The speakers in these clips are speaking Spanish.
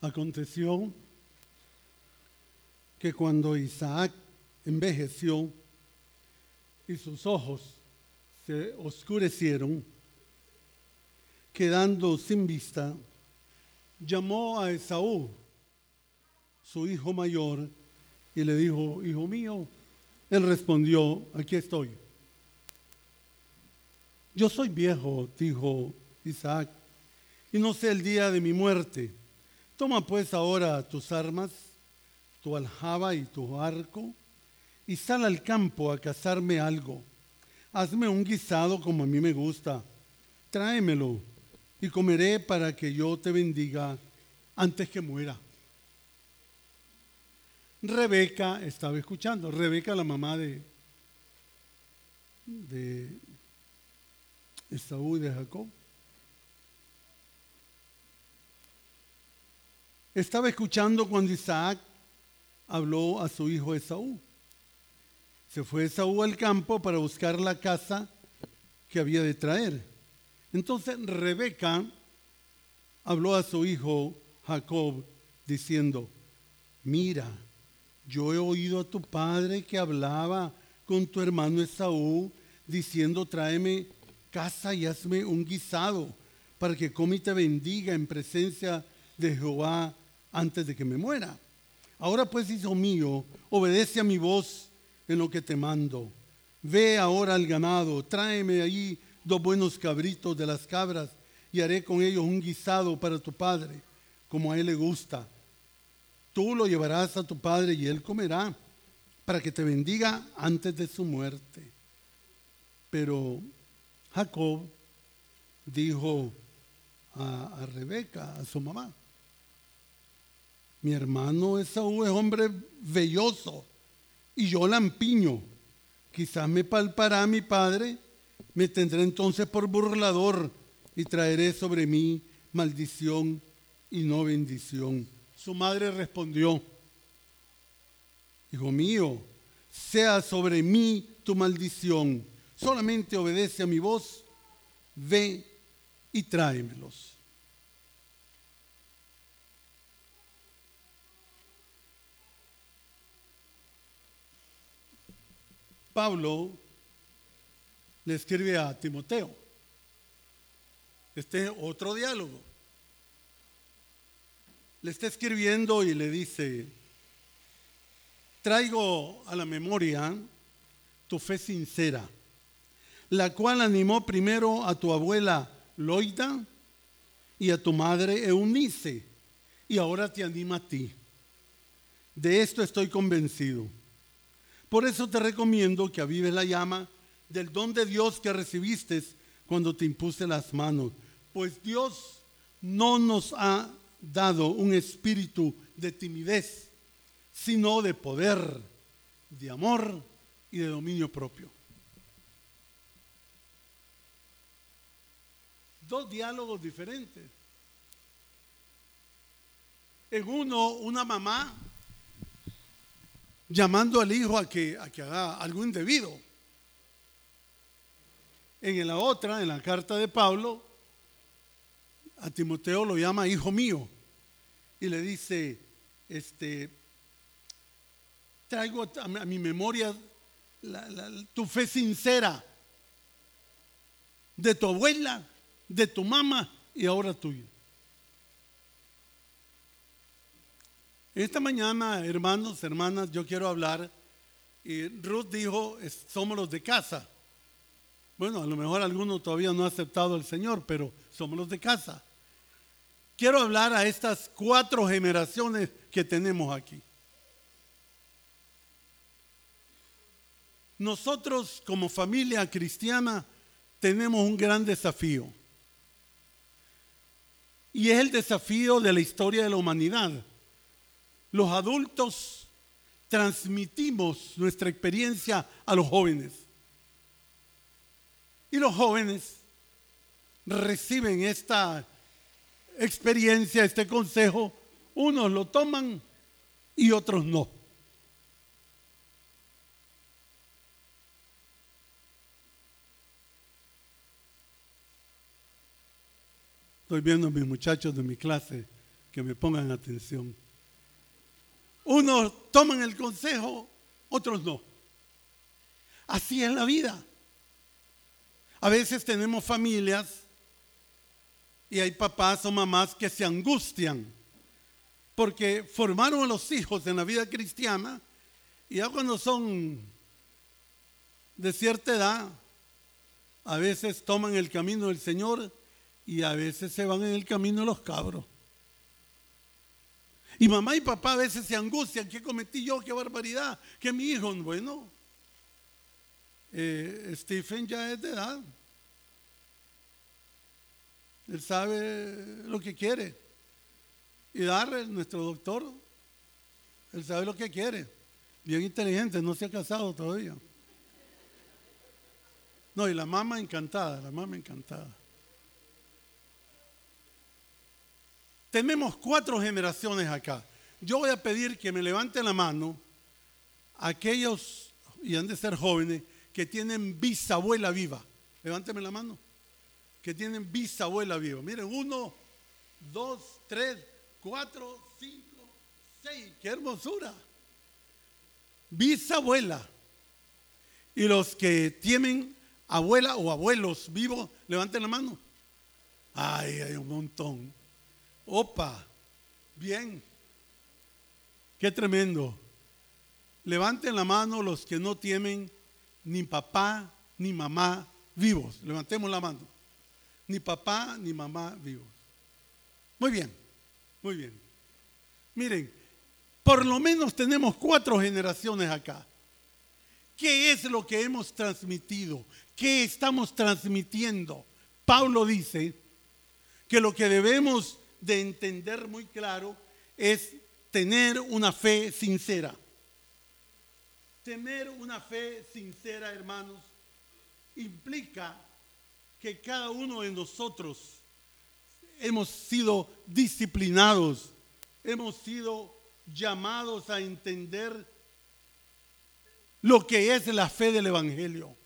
Aconteció que cuando Isaac envejeció y sus ojos se oscurecieron, quedando sin vista, llamó a Esaú, su hijo mayor, y le dijo, hijo mío, él respondió, aquí estoy. Yo soy viejo, dijo Isaac, y no sé el día de mi muerte. Toma pues ahora tus armas, tu aljaba y tu arco, y sal al campo a cazarme algo. Hazme un guisado como a mí me gusta. Tráemelo y comeré para que yo te bendiga antes que muera. Rebeca estaba escuchando. Rebeca, la mamá de, de y de Jacob. Estaba escuchando cuando Isaac habló a su hijo Esaú. Se fue Esaú al campo para buscar la casa que había de traer. Entonces Rebeca habló a su hijo Jacob diciendo, mira, yo he oído a tu padre que hablaba con tu hermano Esaú diciendo, tráeme casa y hazme un guisado para que come y te bendiga en presencia de Jehová antes de que me muera. Ahora pues, hijo mío, obedece a mi voz en lo que te mando. Ve ahora al ganado, tráeme ahí dos buenos cabritos de las cabras y haré con ellos un guisado para tu padre, como a él le gusta. Tú lo llevarás a tu padre y él comerá, para que te bendiga antes de su muerte. Pero Jacob dijo a, a Rebeca, a su mamá, mi hermano Esaú es hombre velloso y yo lampiño. Quizás me palpará mi padre, me tendré entonces por burlador y traeré sobre mí maldición y no bendición. Su madre respondió, Hijo mío, sea sobre mí tu maldición, solamente obedece a mi voz, ve y tráemelos. Pablo le escribe a Timoteo. Este es otro diálogo. Le está escribiendo y le dice, traigo a la memoria tu fe sincera, la cual animó primero a tu abuela Loida y a tu madre Eunice, y ahora te anima a ti. De esto estoy convencido. Por eso te recomiendo que avives la llama del don de Dios que recibiste cuando te impuse las manos. Pues Dios no nos ha dado un espíritu de timidez, sino de poder, de amor y de dominio propio. Dos diálogos diferentes. En uno, una mamá llamando al hijo a que, haga algo indebido. En la otra, en la carta de Pablo, a Timoteo lo llama hijo mío y le dice, este, traigo a, mi memoria tu fe sincera de tu abuela, de tu mamá y ahora tuya. Esta mañana, hermanos, hermanas, yo quiero hablar. Ruth dijo, somos los de casa. Bueno, a lo mejor alguno todavía no ha aceptado al Señor, pero somos los de casa. Quiero hablar a estas cuatro generaciones que tenemos aquí. Nosotros como familia cristiana tenemos un gran desafío. Y es el desafío de la historia de la humanidad los adultos transmitimos nuestra experiencia a los jóvenes. Y los jóvenes reciben esta experiencia, este consejo, unos lo toman y otros no. Estoy viendo a mis muchachos de mi clase que me pongan atención. Unos toman el consejo, otros no. Así es la vida. A veces tenemos familias y hay papás o mamás que se angustian porque formaron a los hijos en la vida cristiana y ya cuando son de cierta edad, a veces toman el camino del Señor y a veces se van en el camino los cabros. Y mamá y papá a veces se angustian, ¿qué cometí yo? ¿Qué barbaridad? ¿Qué mi hijo? Bueno, eh, Stephen ya es de edad. Él sabe lo que quiere. Y Darrell, nuestro doctor, él sabe lo que quiere. Bien inteligente, no se ha casado todavía. No, y la mamá encantada, la mamá encantada. Tenemos cuatro generaciones acá. Yo voy a pedir que me levanten la mano aquellos, y han de ser jóvenes, que tienen bisabuela viva. Levánteme la mano. Que tienen bisabuela viva. Miren, uno, dos, tres, cuatro, cinco, seis. ¡Qué hermosura! Bisabuela. Y los que tienen abuela o abuelos vivos, levanten la mano. Ay, hay un montón. Opa, bien. Qué tremendo. Levanten la mano los que no tienen ni papá ni mamá vivos. Levantemos la mano. Ni papá ni mamá vivos. Muy bien, muy bien. Miren, por lo menos tenemos cuatro generaciones acá. ¿Qué es lo que hemos transmitido? ¿Qué estamos transmitiendo? Pablo dice que lo que debemos de entender muy claro es tener una fe sincera. Tener una fe sincera, hermanos, implica que cada uno de nosotros hemos sido disciplinados, hemos sido llamados a entender lo que es la fe del Evangelio.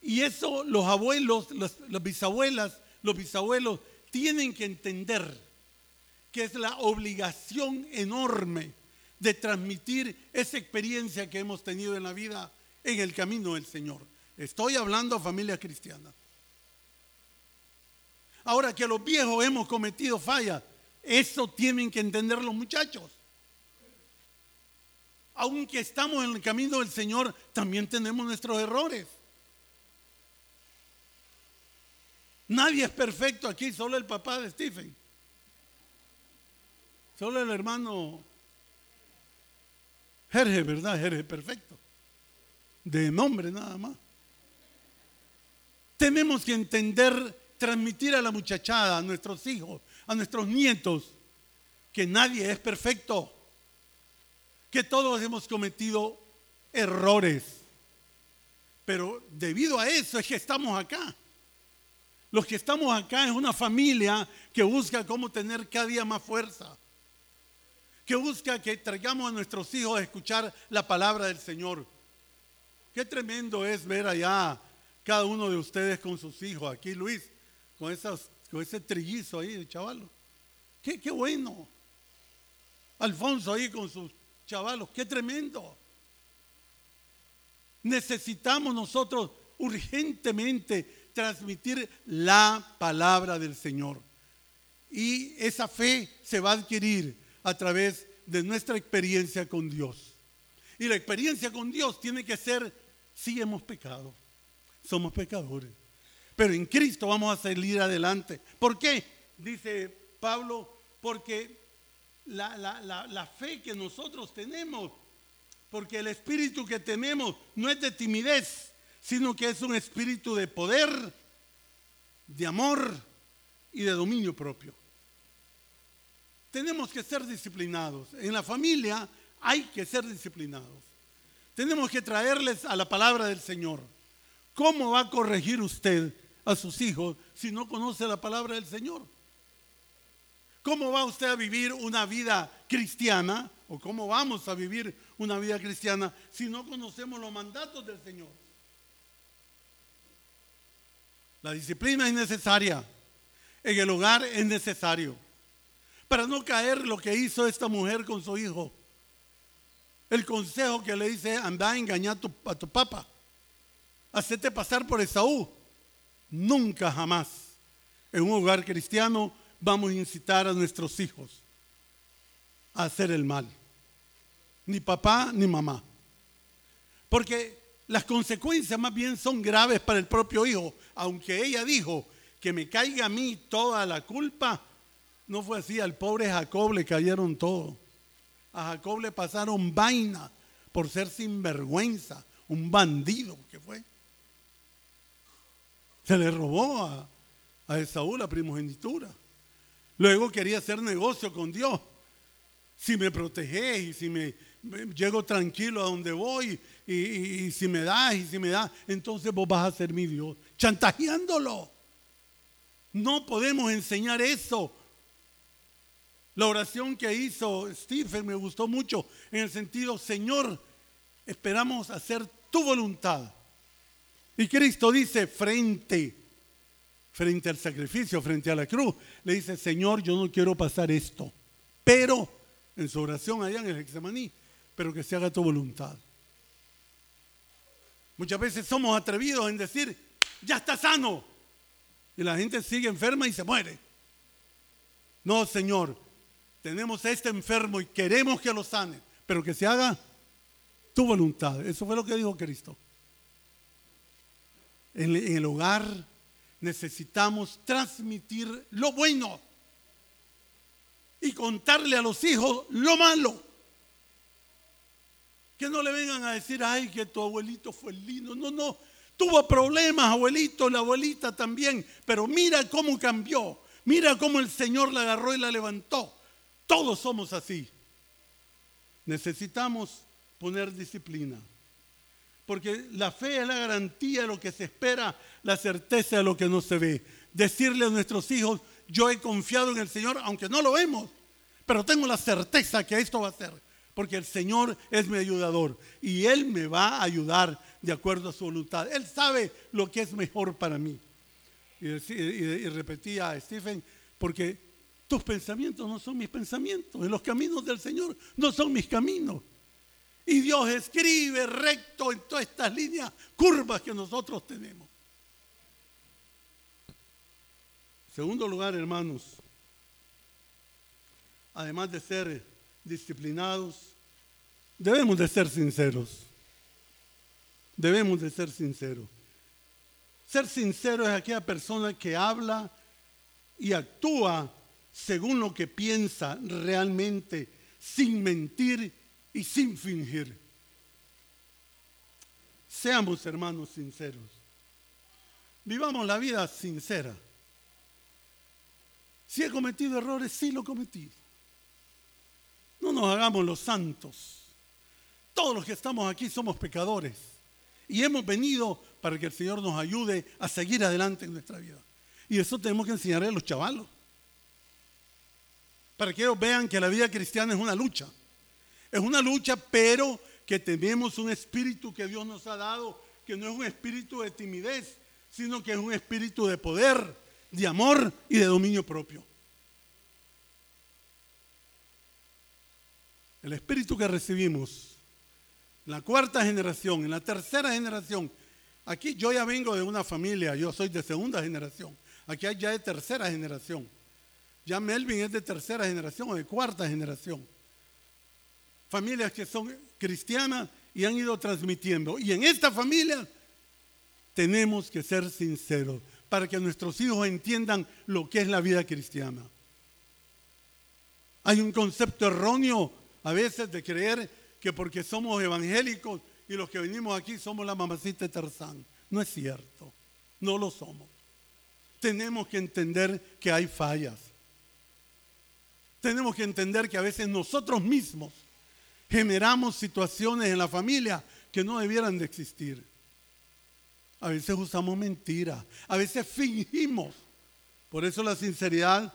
Y eso los abuelos, las, bisabuelas, los bisabuelos tienen que entender que es la obligación enorme de transmitir esa experiencia que hemos tenido en la vida en el camino del Señor. Estoy hablando a familias cristianas. Ahora que los viejos hemos cometido fallas, eso tienen que entender los muchachos aunque estamos en el camino del Señor, también tenemos nuestros errores. Nadie es perfecto aquí, solo el papá de Stephen. Solo el hermano Jerge, ¿verdad? Jerge, perfecto. De nombre nada más. Tenemos que entender, transmitir a la muchachada, a nuestros hijos, a nuestros nietos, que nadie es perfecto que todos hemos cometido errores. Pero debido a eso es que estamos acá. Los que estamos acá es una familia que busca cómo tener cada día más fuerza. Que busca que traigamos a nuestros hijos a escuchar la palabra del Señor. Qué tremendo es ver allá cada uno de ustedes con sus hijos. Aquí Luis, con, ese trillizo ahí, chaval. Qué, qué bueno. Alfonso ahí con sus chavalos, qué tremendo. Necesitamos nosotros urgentemente transmitir la palabra del Señor. Y esa fe se va a adquirir a través de nuestra experiencia con Dios. Y la experiencia con Dios tiene que ser, si hemos pecado, somos pecadores. Pero en Cristo vamos a salir adelante. ¿Por qué? Dice Pablo, porque la, fe que nosotros tenemos, porque el espíritu que tenemos no es de timidez, sino que es un espíritu de poder, de amor y de dominio propio. Tenemos que ser disciplinados. En la familia hay que ser disciplinados. Tenemos que traerles a la palabra del Señor. ¿Cómo va a corregir usted a sus hijos si no conoce la palabra del Señor? ¿Cómo va usted a vivir una vida cristiana? ¿O cómo vamos a vivir una vida cristiana si no conocemos los mandatos del Señor? La disciplina es necesaria. en el hogar es necesario. Para no caer lo que hizo esta mujer con su hijo. El consejo que le dice, anda a engañar a tu, papá. Hacete pasar por Esaú. Nunca jamás en un hogar cristiano vamos a incitar a nuestros hijos a hacer el mal. Ni papá ni mamá. Porque las consecuencias más bien son graves para el propio hijo. Aunque ella dijo que me caiga a mí toda la culpa, no fue así. Al pobre Jacob le cayeron todo. A Jacob le pasaron vaina por ser sinvergüenza, un bandido que fue. Se le robó a, a Esaú la primogenitura. Luego quería hacer negocio con Dios. Si me proteges y si me, llego tranquilo a donde voy y, si me das y si me das, entonces vos vas a ser mi Dios. Chantajeándolo. No podemos enseñar eso. La oración que hizo Stephen me gustó mucho en el sentido, Señor, esperamos hacer tu voluntad. Y Cristo dice, frente, frente al sacrificio, frente a la cruz, le dice, Señor, yo no quiero pasar esto, pero en su oración allá en el Hexemaní, pero que se haga tu voluntad. Muchas veces somos atrevidos en decir, ya está sano, y la gente sigue enferma y se muere. No, Señor, tenemos a este enfermo y queremos que lo sane, pero que se haga tu voluntad. Eso fue lo que dijo Cristo. En, el hogar necesitamos transmitir lo bueno y contarle a los hijos lo malo. Que no le vengan a decir, ay, que tu abuelito fue lindo. No, no, tuvo problemas, abuelito, la abuelita también, pero mira cómo cambió. Mira cómo el Señor la agarró y la levantó. Todos somos así. Necesitamos poner disciplina. Porque la fe es la garantía de lo que se espera, la certeza de lo que no se ve. Decirle a nuestros hijos, yo he confiado en el Señor, aunque no lo vemos, pero tengo la certeza que esto va a ser. Porque el Señor es mi ayudador y Él me va a ayudar de acuerdo a su voluntad. Él sabe lo que es mejor para mí. Y, y repetía a Stephen, porque tus pensamientos no son mis pensamientos, y los caminos del Señor no son mis caminos. Y Dios escribe recto en todas estas líneas curvas que nosotros tenemos. Segundo lugar, hermanos, además de ser disciplinados, debemos de ser sinceros. Debemos de ser sinceros. Ser sincero es aquella persona que habla y actúa según lo que piensa realmente, sin mentir y sin fingir. Seamos hermanos sinceros. Vivamos la vida sincera. Si he cometido errores, sí lo cometí. No nos hagamos los santos. Todos los que estamos aquí somos pecadores. Y hemos venido para que el Señor nos ayude a seguir adelante en nuestra vida. Y eso tenemos que enseñarle a los chavalos. Para que ellos vean que la vida cristiana es una lucha. Es una lucha, pero que tenemos un espíritu que Dios nos ha dado, que no es un espíritu de timidez, sino que es un espíritu de poder, de amor y de dominio propio. El espíritu que recibimos, la cuarta generación, en la tercera generación, aquí yo ya vengo de una familia, yo soy de segunda generación, aquí hay ya de tercera generación. Ya Melvin es de tercera generación o de cuarta generación familias que son cristianas y han ido transmitiendo. Y en esta familia tenemos que ser sinceros para que nuestros hijos entiendan lo que es la vida cristiana. Hay un concepto erróneo a veces de creer que porque somos evangélicos y los que venimos aquí somos la mamacita de Tarzán. No es cierto, no lo somos. Tenemos que entender que hay fallas. Tenemos que entender que a veces nosotros mismos generamos situaciones en la familia que no debieran de existir. A veces usamos mentiras, a veces fingimos. Por eso la sinceridad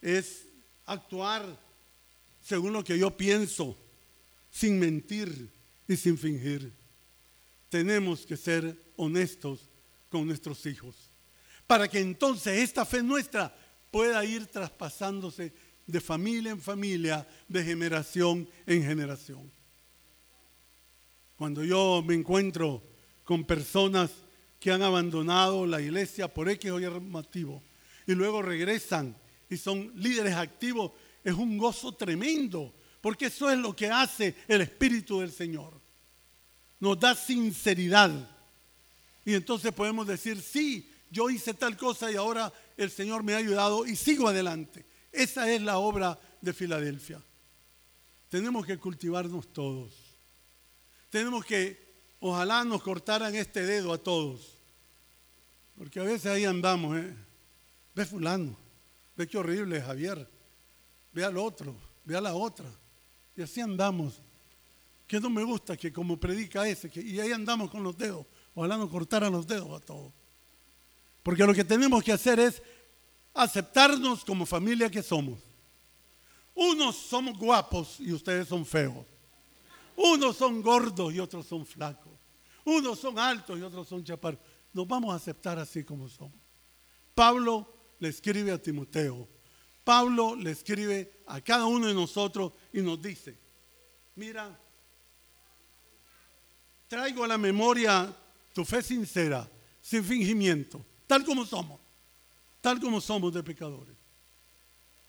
es actuar según lo que yo pienso, sin mentir y sin fingir. Tenemos que ser honestos con nuestros hijos, para que entonces esta fe nuestra pueda ir traspasándose de familia en familia, de generación en generación. Cuando yo me encuentro con personas que han abandonado la iglesia por X o Y motivo y luego regresan y son líderes activos, es un gozo tremendo, porque eso es lo que hace el Espíritu del Señor. Nos da sinceridad. Y entonces podemos decir, sí, yo hice tal cosa y ahora el Señor me ha ayudado y sigo adelante. Esa es la obra de Filadelfia. Tenemos que cultivarnos todos. Tenemos que, ojalá nos cortaran este dedo a todos. Porque a veces ahí andamos, ¿eh? Ve fulano, ve qué horrible Javier, ve al otro, ve a la otra. Y así andamos. Que no me gusta que como predica ese, que, y ahí andamos con los dedos. Ojalá nos cortaran los dedos a todos. Porque lo que tenemos que hacer es aceptarnos como familia que somos. Unos somos guapos y ustedes son feos. Unos son gordos y otros son flacos. Unos son altos y otros son chaparros. Nos vamos a aceptar así como somos. Pablo le escribe a Timoteo. Pablo le escribe a cada uno de nosotros y nos dice, mira, traigo a la memoria tu fe sincera, sin fingimiento, tal como somos tal como somos de pecadores.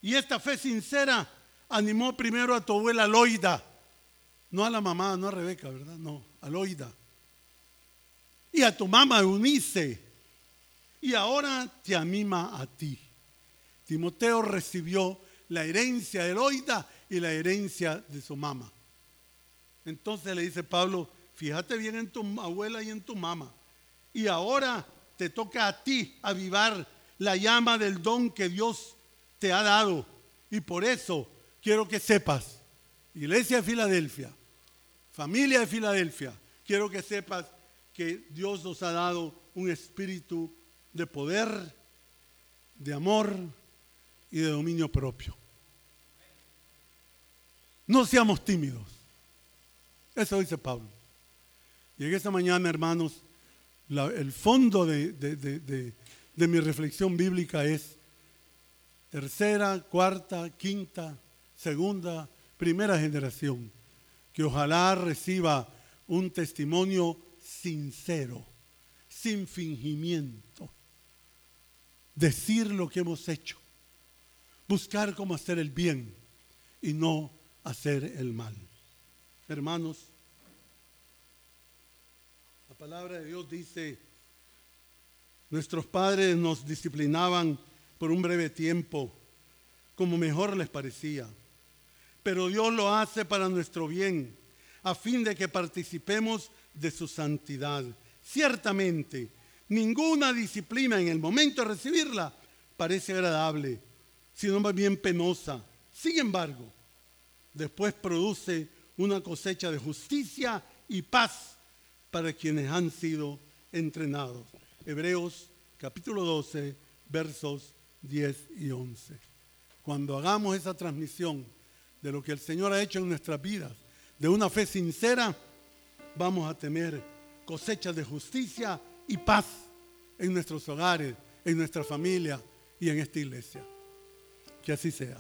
Y esta fe sincera animó primero a tu abuela Loida, no a la mamá, no a Rebeca, ¿verdad? No, a Loida. Y a tu mamá Eunice. Y ahora te anima a ti. Timoteo recibió la herencia de Loida y la herencia de su mamá. Entonces le dice Pablo, fíjate bien en tu abuela y en tu mamá. Y ahora te toca a ti avivar la llama del don que Dios te ha dado. Y por eso quiero que sepas, Iglesia de Filadelfia, familia de Filadelfia, quiero que sepas que Dios nos ha dado un espíritu de poder, de amor y de dominio propio. No seamos tímidos. Eso dice Pablo. Y en esta mañana, hermanos, el fondo de, de de mi reflexión bíblica es tercera, cuarta, quinta, segunda, primera generación, que ojalá reciba un testimonio sincero, sin fingimiento, decir lo que hemos hecho, buscar cómo hacer el bien y no hacer el mal. Hermanos, la palabra de Dios dice, Nuestros padres nos disciplinaban por un breve tiempo, como mejor les parecía. Pero Dios lo hace para nuestro bien, a fin de que participemos de su santidad. Ciertamente, ninguna disciplina en el momento de recibirla parece agradable, sino más bien penosa. Sin embargo, después produce una cosecha de justicia y paz para quienes han sido entrenados. Hebreos capítulo 12, versos 10 y 11. Cuando hagamos esa transmisión de lo que el Señor ha hecho en nuestras vidas, de una fe sincera, vamos a tener cosechas de justicia y paz en nuestros hogares, en nuestra familia y en esta iglesia. Que así sea.